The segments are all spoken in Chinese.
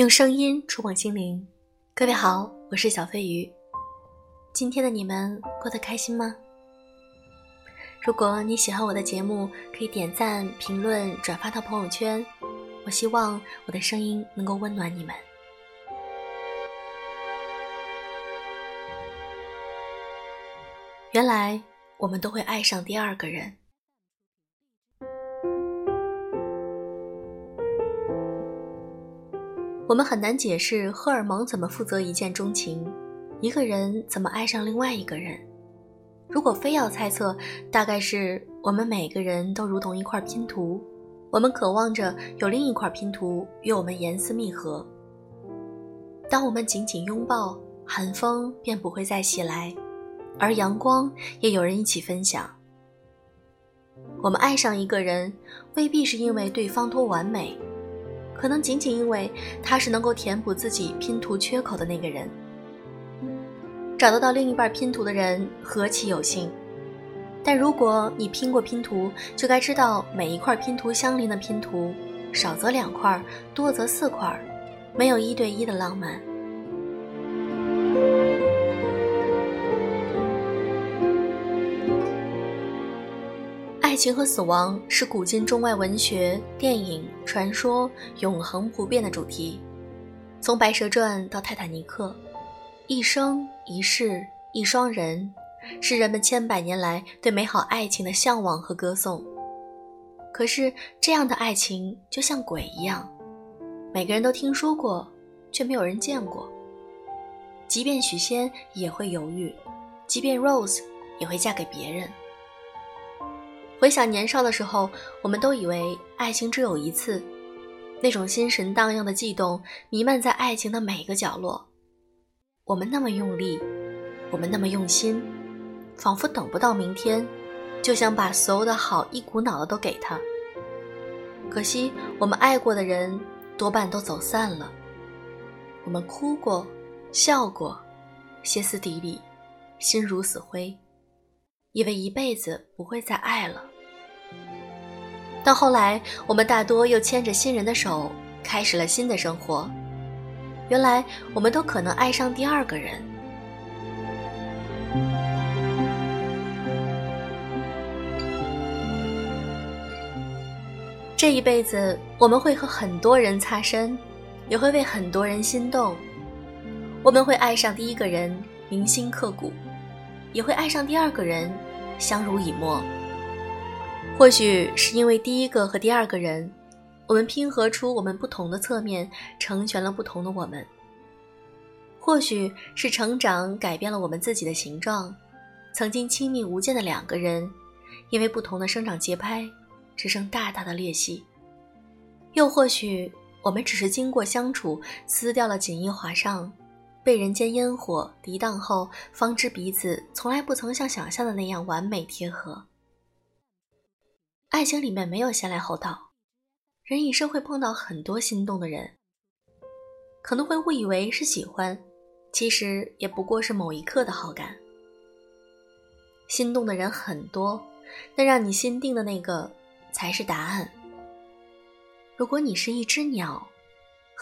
用声音触碰心灵，各位好，我是小飞鱼。今天的你们过得开心吗？如果你喜欢我的节目，可以点赞、评论、转发到朋友圈。我希望我的声音能够温暖你们。原来我们都会爱上第二个人。我们很难解释荷尔蒙怎么负责一见钟情，一个人怎么爱上另外一个人。如果非要猜测，大概是我们每个人都如同一块拼图，我们渴望着有另一块拼图与我们严丝密合。当我们紧紧拥抱，寒风便不会再袭来，而阳光也有人一起分享。我们爱上一个人，未必是因为对方多完美。可能仅仅因为他是能够填补自己拼图缺口的那个人，找得到另一半拼图的人何其有幸！但如果你拼过拼图，就该知道每一块拼图相邻的拼图，少则两块，多则四块，没有一对一的浪漫。情和死亡是古今中外文学、电影、传说永恒不变的主题。从《白蛇传》到《泰坦尼克》，一生一世一双人，是人们千百年来对美好爱情的向往和歌颂。可是，这样的爱情就像鬼一样，每个人都听说过，却没有人见过。即便许仙也会犹豫，即便 Rose 也会嫁给别人。回想年少的时候，我们都以为爱情只有一次，那种心神荡漾的悸动弥漫在爱情的每个角落。我们那么用力，我们那么用心，仿佛等不到明天，就想把所有的好一股脑的都给他。可惜我们爱过的人多半都走散了，我们哭过，笑过，歇斯底里，心如死灰。以为一辈子不会再爱了，到后来，我们大多又牵着新人的手，开始了新的生活。原来，我们都可能爱上第二个人。这一辈子，我们会和很多人擦身，也会为很多人心动。我们会爱上第一个人，铭心刻骨。也会爱上第二个人，相濡以沫。或许是因为第一个和第二个人，我们拼合出我们不同的侧面，成全了不同的我们。或许是成长改变了我们自己的形状，曾经亲密无间的两个人，因为不同的生长节拍，只剩大大的裂隙。又或许我们只是经过相处，撕掉了锦衣华裳。被人间烟火涤荡后，方知彼此从来不曾像想象的那样完美贴合。爱情里面没有先来后到，人一生会碰到很多心动的人，可能会误以为是喜欢，其实也不过是某一刻的好感。心动的人很多，但让你心定的那个才是答案。如果你是一只鸟。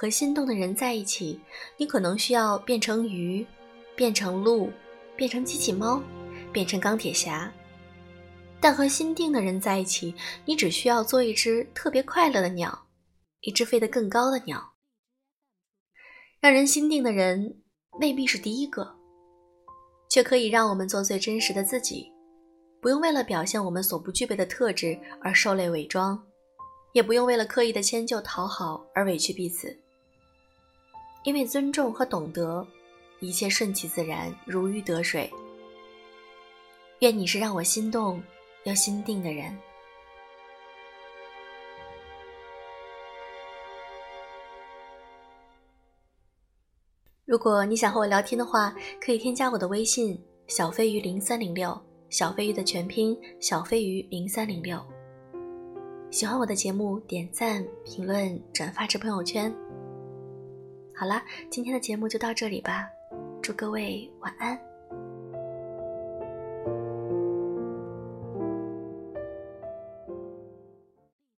和心动的人在一起，你可能需要变成鱼，变成鹿，变成机器猫，变成钢铁侠。但和心定的人在一起，你只需要做一只特别快乐的鸟，一只飞得更高的鸟。让人心定的人未必是第一个，却可以让我们做最真实的自己，不用为了表现我们所不具备的特质而受累伪装，也不用为了刻意的迁就讨好而委屈彼此。因为尊重和懂得，一切顺其自然，如鱼得水。愿你是让我心动又心定的人。如果你想和我聊天的话，可以添加我的微信“小飞鱼零三零六”，小飞鱼的全拼“小飞鱼零三零六”。喜欢我的节目，点赞、评论、转发至朋友圈。好了，今天的节目就到这里吧，祝各位晚安。